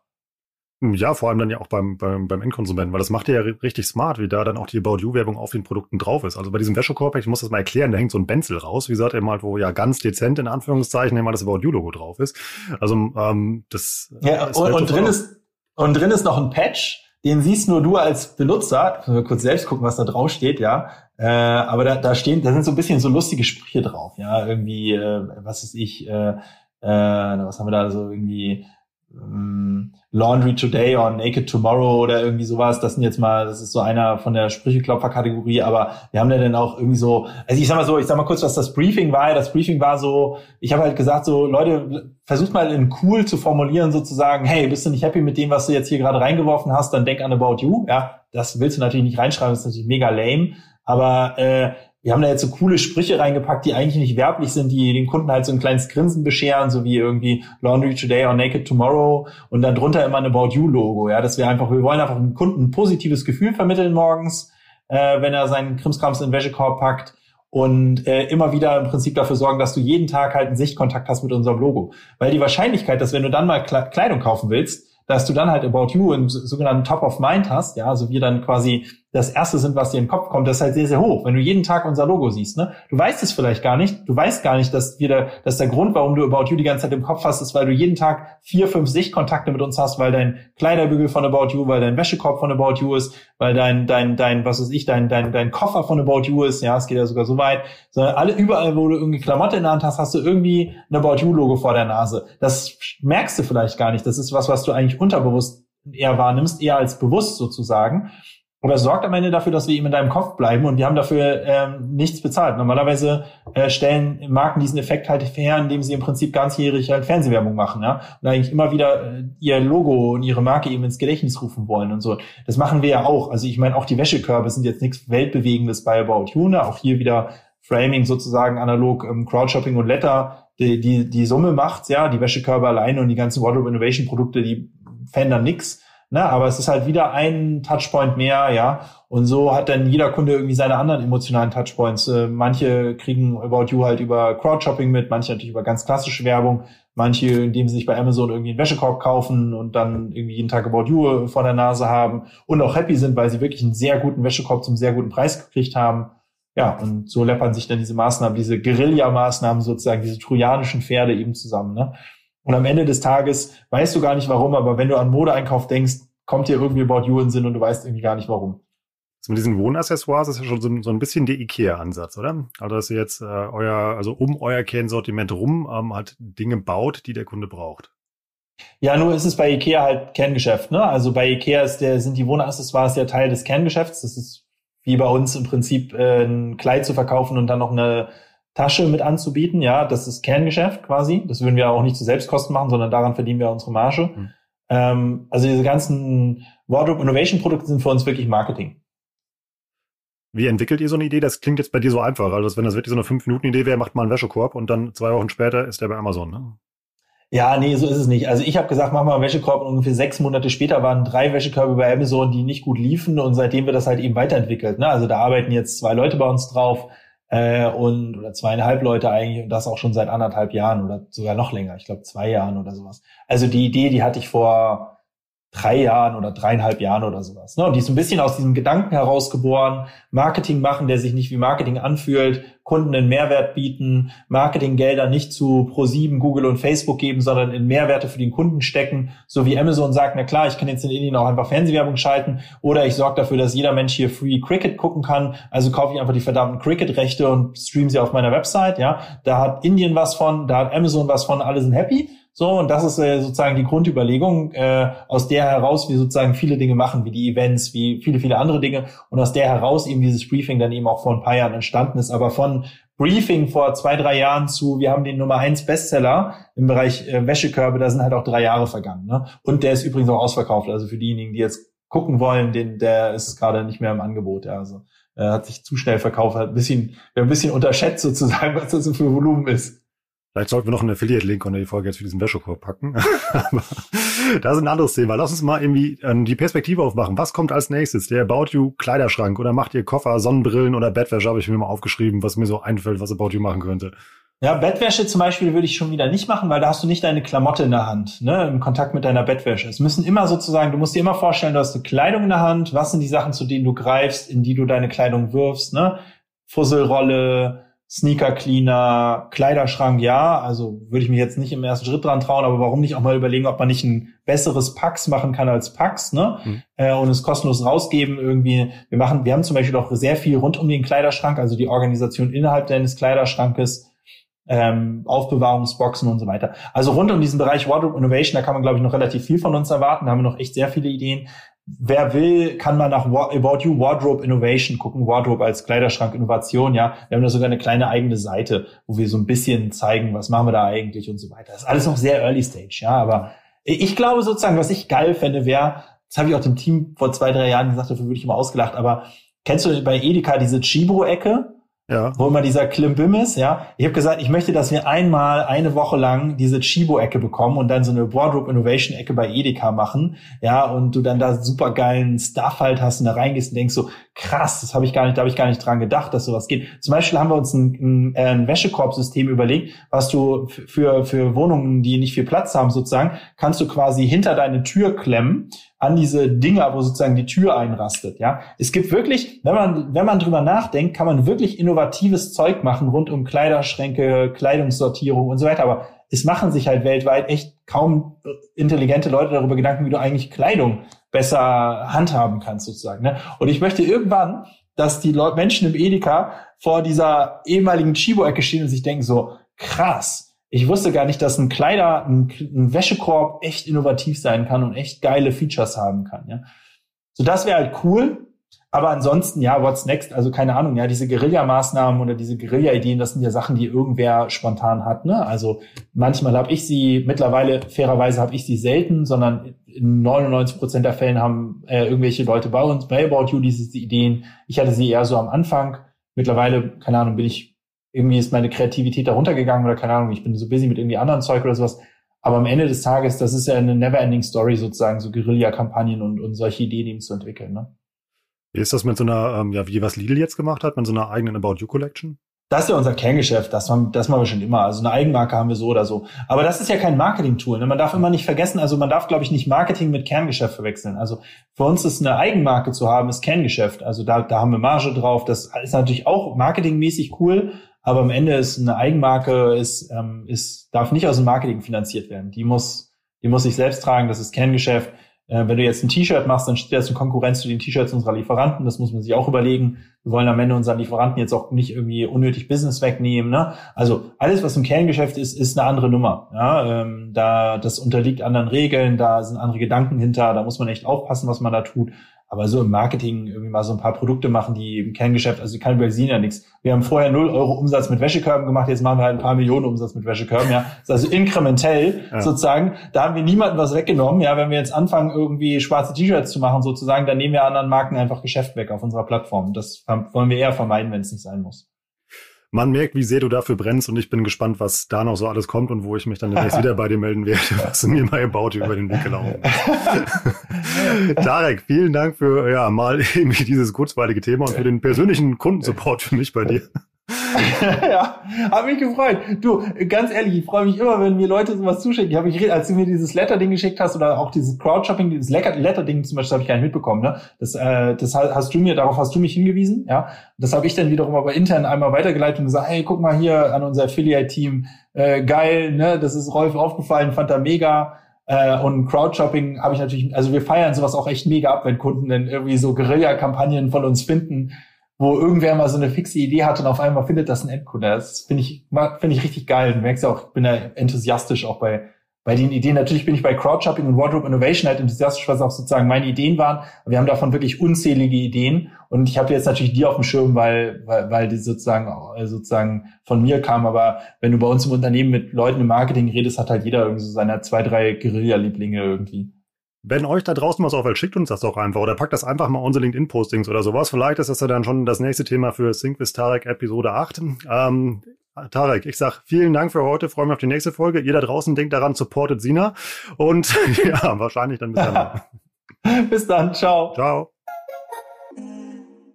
Ja, vor allem dann ja auch beim, beim, beim Endkonsumenten, weil das macht ja richtig smart, wie da dann auch die About You-Werbung auf den Produkten drauf ist. Also bei diesem Wäschekorb, ich muss das mal erklären, da hängt so ein Benzel raus, wie gesagt, eben halt, wo ja ganz dezent in Anführungszeichen immer das About You-Logo drauf ist. Also ähm, das Ja, und, und drin ist und drin ist noch ein Patch, den siehst nur du als Benutzer. Ich muss kurz selbst gucken, was da drauf steht, ja. Äh, aber da, da stehen, da sind so ein bisschen so lustige Sprüche drauf, ja. Irgendwie, äh, was ist ich, äh, äh, was haben wir da so irgendwie ähm, Laundry Today or Naked Tomorrow oder irgendwie sowas. Das sind jetzt mal, das ist so einer von der Sprücheklopfer-Kategorie, aber wir haben ja dann auch irgendwie so, also ich sag mal so, ich sag mal kurz, was das Briefing war. Das Briefing war so, ich habe halt gesagt, so, Leute, versucht mal in cool zu formulieren, sozusagen, hey, bist du nicht happy mit dem, was du jetzt hier gerade reingeworfen hast, dann denk an About You. Ja, das willst du natürlich nicht reinschreiben, das ist natürlich mega lame. Aber äh, wir haben da jetzt so coole Sprüche reingepackt, die eigentlich nicht werblich sind, die den Kunden halt so ein kleines Grinsen bescheren, so wie irgendwie Laundry Today or Naked Tomorrow und dann drunter immer ein About You Logo. Ja, dass wir einfach, wir wollen einfach dem Kunden ein positives Gefühl vermitteln morgens, äh, wenn er seinen Krimskrams in den Wäschekorb packt und äh, immer wieder im Prinzip dafür sorgen, dass du jeden Tag halt einen Sichtkontakt hast mit unserem Logo. Weil die Wahrscheinlichkeit, dass wenn du dann mal Kleidung kaufen willst, dass du dann halt About You im sogenannten Top of Mind hast, ja, also wir dann quasi das erste sind, was dir in den Kopf kommt, das ist halt sehr, sehr hoch. Wenn du jeden Tag unser Logo siehst, ne? Du weißt es vielleicht gar nicht. Du weißt gar nicht, dass wir da, dass der Grund, warum du About You die ganze Zeit im Kopf hast, ist, weil du jeden Tag vier, fünf Sichtkontakte mit uns hast, weil dein Kleiderbügel von About You, weil dein Wäschekorb von About You ist, weil dein, dein, dein, was weiß ich, dein, dein, dein Koffer von About You ist. Ja, es geht ja sogar so weit. Sondern alle überall, wo du irgendwie Klamotte in der Hand hast, hast du irgendwie ein About You Logo vor der Nase. Das merkst du vielleicht gar nicht. Das ist was, was du eigentlich unterbewusst eher wahrnimmst, eher als bewusst sozusagen. Es sorgt am Ende dafür, dass wir eben in deinem Kopf bleiben und wir haben dafür ähm, nichts bezahlt. Normalerweise äh, stellen Marken diesen Effekt halt her, indem sie im Prinzip ganzjährig halt Fernsehwerbung machen, ja. Und eigentlich immer wieder äh, ihr Logo und ihre Marke eben ins Gedächtnis rufen wollen und so. Das machen wir ja auch. Also ich meine, auch die Wäschekörbe sind jetzt nichts Weltbewegendes bei About You, ne? Auch hier wieder Framing sozusagen analog ähm, Crowdshopping und Letter. Die, die, die Summe macht's, ja. Die Wäschekörbe alleine und die ganzen Wardrobe Innovation Produkte, die verändern nix. Ne, aber es ist halt wieder ein Touchpoint mehr, ja. Und so hat dann jeder Kunde irgendwie seine anderen emotionalen Touchpoints. Äh, manche kriegen About You halt über Crowdshopping mit, manche natürlich über ganz klassische Werbung, manche, indem sie sich bei Amazon irgendwie einen Wäschekorb kaufen und dann irgendwie jeden Tag About You vor der Nase haben und auch happy sind, weil sie wirklich einen sehr guten Wäschekorb zum sehr guten Preis gekriegt haben. Ja, und so läppern sich dann diese Maßnahmen, diese Guerilla-Maßnahmen sozusagen, diese trojanischen Pferde eben zusammen. Ne? Und am Ende des Tages weißt du gar nicht warum, aber wenn du an Modeeinkauf denkst, kommt dir irgendwie About You in den Sinn und du weißt irgendwie gar nicht warum. Also mit diesen Wohnaccessoires ist ja schon so, so ein bisschen der IKEA-Ansatz, oder? Also dass ihr jetzt äh, euer, also um euer Kernsortiment rum ähm, halt Dinge baut, die der Kunde braucht. Ja, nur ist es bei IKEA halt Kerngeschäft, ne? Also bei IKEA ist der, sind die Wohnaccessoires ja Teil des Kerngeschäfts. Das ist wie bei uns im Prinzip äh, ein Kleid zu verkaufen und dann noch eine Tasche mit anzubieten. Ja, das ist Kerngeschäft quasi. Das würden wir auch nicht zu Selbstkosten machen, sondern daran verdienen wir unsere Marge. Mhm. Ähm, also diese ganzen Wardrobe Innovation Produkte sind für uns wirklich Marketing. Wie entwickelt ihr so eine Idee? Das klingt jetzt bei dir so einfach. Also wenn das wirklich so eine 5-Minuten-Idee wäre, macht mal einen Wäschekorb und dann zwei Wochen später ist der bei Amazon, ne? Ja, nee, so ist es nicht. Also ich habe gesagt, mach mal einen Wäschekorb und ungefähr sechs Monate später waren drei Wäschekörbe bei Amazon, die nicht gut liefen und seitdem wird das halt eben weiterentwickelt. Ne? Also da arbeiten jetzt zwei Leute bei uns drauf äh, und oder zweieinhalb Leute eigentlich und das auch schon seit anderthalb Jahren oder sogar noch länger. Ich glaube zwei Jahren oder sowas. Also die Idee, die hatte ich vor drei Jahren oder dreieinhalb Jahren oder sowas. Ne? Und die ist ein bisschen aus diesem Gedanken herausgeboren, Marketing machen, der sich nicht wie Marketing anfühlt, Kunden einen Mehrwert bieten, Marketinggelder nicht zu Pro7, Google und Facebook geben, sondern in Mehrwerte für den Kunden stecken, so wie Amazon sagt, na klar, ich kann jetzt in Indien auch einfach Fernsehwerbung schalten oder ich sorge dafür, dass jeder Mensch hier free Cricket gucken kann, also kaufe ich einfach die verdammten Cricket-Rechte und stream sie auf meiner Website, ja. Da hat Indien was von, da hat Amazon was von, alle sind happy. So, und das ist äh, sozusagen die Grundüberlegung, äh, aus der heraus wir sozusagen viele Dinge machen, wie die Events, wie viele, viele andere Dinge. Und aus der heraus eben dieses Briefing dann eben auch vor ein paar Jahren entstanden ist. Aber von Briefing vor zwei, drei Jahren zu, wir haben den Nummer eins Bestseller im Bereich äh, Wäschekörbe, da sind halt auch drei Jahre vergangen. Ne? Und der ist übrigens auch ausverkauft. Also für diejenigen, die jetzt gucken wollen, den, der ist gerade nicht mehr im Angebot. Ja, also äh, hat sich zu schnell verkauft, hat ein bisschen, wir ein bisschen unterschätzt sozusagen, was das für Volumen ist. Vielleicht sollten wir noch einen Affiliate-Link unter die Folge jetzt für diesen Wäschekorb packen. Aber das ist ein anderes Thema. Lass uns mal irgendwie ähm, die Perspektive aufmachen. Was kommt als nächstes? Der About You Kleiderschrank oder macht ihr Koffer, Sonnenbrillen oder Bettwäsche? Habe ich mir mal aufgeschrieben, was mir so einfällt, was About You machen könnte. Ja, Bettwäsche zum Beispiel würde ich schon wieder nicht machen, weil da hast du nicht deine Klamotte in der Hand, ne, im Kontakt mit deiner Bettwäsche. Es müssen immer sozusagen, du musst dir immer vorstellen, du hast eine Kleidung in der Hand. Was sind die Sachen, zu denen du greifst, in die du deine Kleidung wirfst, ne? Fusselrolle, Sneaker Cleaner, Kleiderschrank, ja. Also würde ich mich jetzt nicht im ersten Schritt dran trauen, aber warum nicht auch mal überlegen, ob man nicht ein besseres Pax machen kann als Pax, ne? Mhm. Äh, und es kostenlos rausgeben irgendwie. Wir machen, wir haben zum Beispiel auch sehr viel rund um den Kleiderschrank, also die Organisation innerhalb deines Kleiderschrankes, ähm, Aufbewahrungsboxen und so weiter. Also rund um diesen Bereich Wardrobe Innovation, da kann man, glaube ich, noch relativ viel von uns erwarten. Da haben wir noch echt sehr viele Ideen. Wer will, kann mal nach About You Wardrobe Innovation gucken. Wardrobe als Kleiderschrank Innovation, ja. Wir haben da sogar eine kleine eigene Seite, wo wir so ein bisschen zeigen, was machen wir da eigentlich und so weiter. Das ist alles noch sehr Early Stage, ja. Aber ich glaube sozusagen, was ich geil fände, wäre, das habe ich auch dem Team vor zwei, drei Jahren gesagt, dafür würde ich immer ausgelacht, aber kennst du bei Edeka diese Chibo-Ecke? Ja. wo immer dieser Klimbim ist, ja. Ich habe gesagt, ich möchte, dass wir einmal eine Woche lang diese Chibo-Ecke bekommen und dann so eine Wardrobe Innovation-Ecke bei Edeka machen, ja, und du dann da super geilen Stuff halt hast und da reingehst und denkst so, krass, das habe ich gar nicht, da habe ich gar nicht dran gedacht, dass sowas geht. Zum Beispiel haben wir uns ein, ein, ein Wäschekorbsystem überlegt, was du für, für Wohnungen, die nicht viel Platz haben sozusagen, kannst du quasi hinter deine Tür klemmen an diese Dinger, wo sozusagen die Tür einrastet. Ja, es gibt wirklich, wenn man wenn man drüber nachdenkt, kann man wirklich innovatives Zeug machen rund um Kleiderschränke, Kleidungssortierung und so weiter. Aber es machen sich halt weltweit echt kaum intelligente Leute darüber Gedanken, wie du eigentlich Kleidung besser handhaben kannst sozusagen. Ne? Und ich möchte irgendwann, dass die Leute, Menschen im Edeka vor dieser ehemaligen Chibo-Ecke stehen und sich denken so krass ich wusste gar nicht, dass ein Kleider, ein, ein Wäschekorb echt innovativ sein kann und echt geile Features haben kann. Ja? So, das wäre halt cool. Aber ansonsten, ja, what's next? Also keine Ahnung, ja, diese Guerilla-Maßnahmen oder diese Guerilla-Ideen, das sind ja Sachen, die irgendwer spontan hat. Ne? Also manchmal habe ich sie, mittlerweile fairerweise habe ich sie selten, sondern in 99 Prozent der Fällen haben äh, irgendwelche Leute bei uns, bei About You diese Ideen. Ich hatte sie eher so am Anfang. Mittlerweile, keine Ahnung, bin ich irgendwie ist meine Kreativität darunter gegangen oder keine Ahnung, ich bin so busy mit irgendwie anderen Zeug oder sowas. Aber am Ende des Tages, das ist ja eine never-ending Story sozusagen, so Guerilla-Kampagnen und, und solche Ideen eben zu entwickeln. Ne? Wie ist das mit so einer, ähm, ja, wie was Lidl jetzt gemacht hat, mit so einer eigenen About You Collection? Das ist ja unser Kerngeschäft, das, haben, das machen wir schon immer. Also eine Eigenmarke haben wir so oder so. Aber das ist ja kein Marketing-Tool. Ne? Man darf immer nicht vergessen, also man darf, glaube ich, nicht Marketing mit Kerngeschäft verwechseln. Also für uns ist eine Eigenmarke zu haben, ist Kerngeschäft. Also da, da haben wir Marge drauf. Das ist natürlich auch marketingmäßig cool, aber am Ende ist eine Eigenmarke, ist, ähm, ist, darf nicht aus dem Marketing finanziert werden. Die muss, die muss sich selbst tragen, das ist Kerngeschäft. Äh, wenn du jetzt ein T-Shirt machst, dann steht das in Konkurrenz zu den T-Shirts unserer Lieferanten. Das muss man sich auch überlegen. Wir wollen am Ende unseren Lieferanten jetzt auch nicht irgendwie unnötig Business wegnehmen. Ne? Also alles, was im Kerngeschäft ist, ist eine andere Nummer. Ja? Ähm, da das unterliegt anderen Regeln, da sind andere Gedanken hinter. Da muss man echt aufpassen, was man da tut. Aber so im Marketing irgendwie mal so ein paar Produkte machen, die im Kerngeschäft, also die kannibalisieren ja nichts. Wir haben vorher null Euro Umsatz mit Wäschekörben gemacht, jetzt machen wir halt ein paar Millionen Umsatz mit Wäschekörben, ja. Das ist also inkrementell ja. sozusagen. Da haben wir niemandem was weggenommen, ja. Wenn wir jetzt anfangen, irgendwie schwarze T-Shirts zu machen sozusagen, dann nehmen wir anderen Marken einfach Geschäft weg auf unserer Plattform. Das wollen wir eher vermeiden, wenn es nicht sein muss man merkt, wie sehr du dafür brennst und ich bin gespannt, was da noch so alles kommt und wo ich mich dann demnächst wieder bei dir melden werde, was du mir mal gebaut über den Weg gelaufen Tarek, vielen Dank für ja mal irgendwie dieses kurzweilige Thema und für den persönlichen Kundensupport für mich bei dir. ja, habe mich gefreut. Du, ganz ehrlich, ich freue mich immer, wenn mir Leute sowas zuschicken. Ich habe mich, als du mir dieses Letter-Ding geschickt hast oder auch dieses Crowdshopping, dieses Letter-Ding zum Beispiel, habe ich gar nicht mitbekommen. Ne? Das, äh, das hast du mir, darauf hast du mich hingewiesen. Ja, das habe ich dann wiederum aber intern einmal weitergeleitet und gesagt, hey, guck mal hier an unser Affiliate-Team, äh, geil, ne? Das ist Rolf aufgefallen, fand er mega. Äh, und Crowdshopping habe ich natürlich, also wir feiern sowas auch echt mega ab, wenn Kunden dann irgendwie so Guerilla-Kampagnen von uns finden wo irgendwer mal so eine fixe Idee hat und auf einmal findet das ein Endkunde. Das finde ich, finde ich richtig geil. Du merkst ja auch, ich bin da enthusiastisch auch bei, bei den Ideen. Natürlich bin ich bei Crowdshopping und Wardrobe Innovation halt enthusiastisch, was auch sozusagen meine Ideen waren. Wir haben davon wirklich unzählige Ideen. Und ich habe jetzt natürlich die auf dem Schirm, weil, weil, weil die sozusagen, sozusagen von mir kam. Aber wenn du bei uns im Unternehmen mit Leuten im Marketing redest, hat halt jeder irgendwie so seine zwei, drei Guerilla-Lieblinge irgendwie. Wenn euch da draußen was auffällt, schickt uns das doch einfach oder packt das einfach mal unsere LinkedIn-Postings oder sowas. Vielleicht ist das ja dann schon das nächste Thema für Sync with Tarek Episode 8. Ähm, Tarek, ich sag vielen Dank für heute, freue mich auf die nächste Folge. Ihr da draußen denkt daran, supportet Sina und ja, wahrscheinlich dann bis dann. bis dann, ciao. Ciao.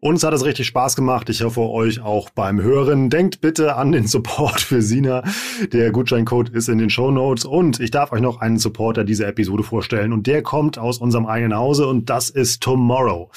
Uns hat es richtig Spaß gemacht. Ich hoffe euch auch beim Hören. Denkt bitte an den Support für Sina. Der Gutscheincode ist in den Show Notes und ich darf euch noch einen Supporter dieser Episode vorstellen und der kommt aus unserem eigenen Hause und das ist Tomorrow.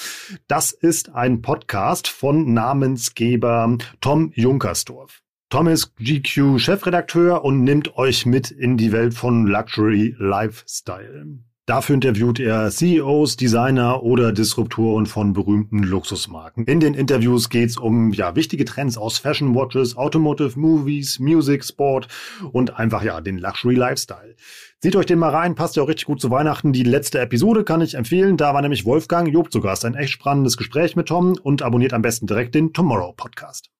Das ist ein Podcast von Namensgeber Tom Junkersdorf. Tom ist GQ-Chefredakteur und nimmt euch mit in die Welt von Luxury Lifestyle. Dafür interviewt er CEOs, Designer oder Disruptoren von berühmten Luxusmarken. In den Interviews geht's um ja wichtige Trends aus Fashion Watches, Automotive Movies, Music, Sport und einfach ja den Luxury Lifestyle. Seht euch den mal rein, passt ja auch richtig gut zu Weihnachten. Die letzte Episode kann ich empfehlen. Da war nämlich Wolfgang Job zu Gast. Ein echt spannendes Gespräch mit Tom und abonniert am besten direkt den Tomorrow Podcast.